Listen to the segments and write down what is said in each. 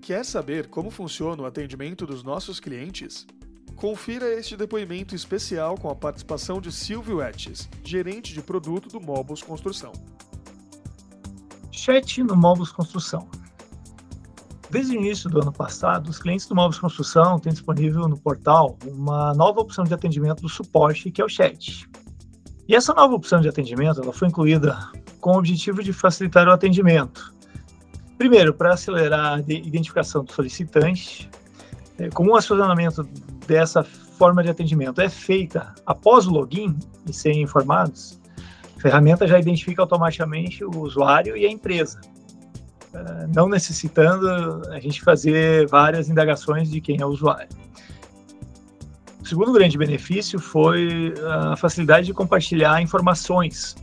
Quer saber como funciona o atendimento dos nossos clientes? Confira este depoimento especial com a participação de Silvio Etches, gerente de produto do Mobus Construção. Chat no Mobus Construção. Desde o início do ano passado, os clientes do Mobus Construção têm disponível no portal uma nova opção de atendimento do suporte, que é o chat. E essa nova opção de atendimento ela foi incluída com o objetivo de facilitar o atendimento. Primeiro, para acelerar a identificação do solicitante, é, como o acionamento dessa forma de atendimento é feita após o login e serem informados, a ferramenta já identifica automaticamente o usuário e a empresa, é, não necessitando a gente fazer várias indagações de quem é o usuário. O segundo grande benefício foi a facilidade de compartilhar informações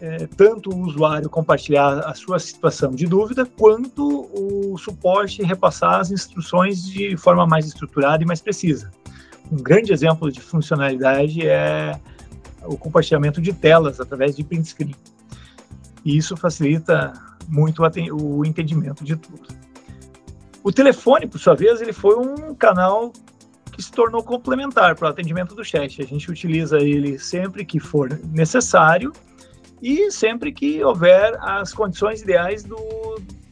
é, tanto o usuário compartilhar a sua situação de dúvida, quanto o suporte repassar as instruções de forma mais estruturada e mais precisa. Um grande exemplo de funcionalidade é o compartilhamento de telas através de print screen. E isso facilita muito o entendimento de tudo. O telefone, por sua vez, ele foi um canal que se tornou complementar para o atendimento do chat. A gente utiliza ele sempre que for necessário e sempre que houver as condições ideais do,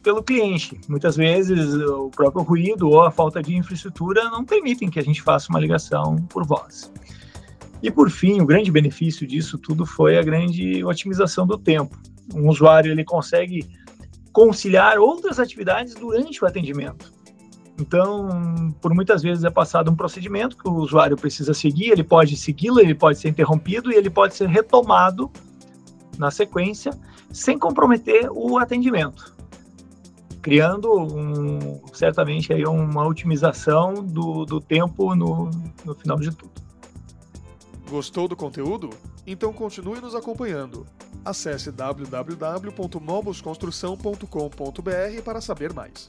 pelo cliente. Muitas vezes o próprio ruído ou a falta de infraestrutura não permitem que a gente faça uma ligação por voz. E por fim, o grande benefício disso tudo foi a grande otimização do tempo. Um usuário ele consegue conciliar outras atividades durante o atendimento. Então, por muitas vezes é passado um procedimento que o usuário precisa seguir, ele pode segui-lo, ele pode ser interrompido e ele pode ser retomado na sequência, sem comprometer o atendimento, criando um, certamente aí uma otimização do, do tempo no, no final de tudo. Gostou do conteúdo? Então continue nos acompanhando. Acesse www.mobusconstrução.com.br para saber mais.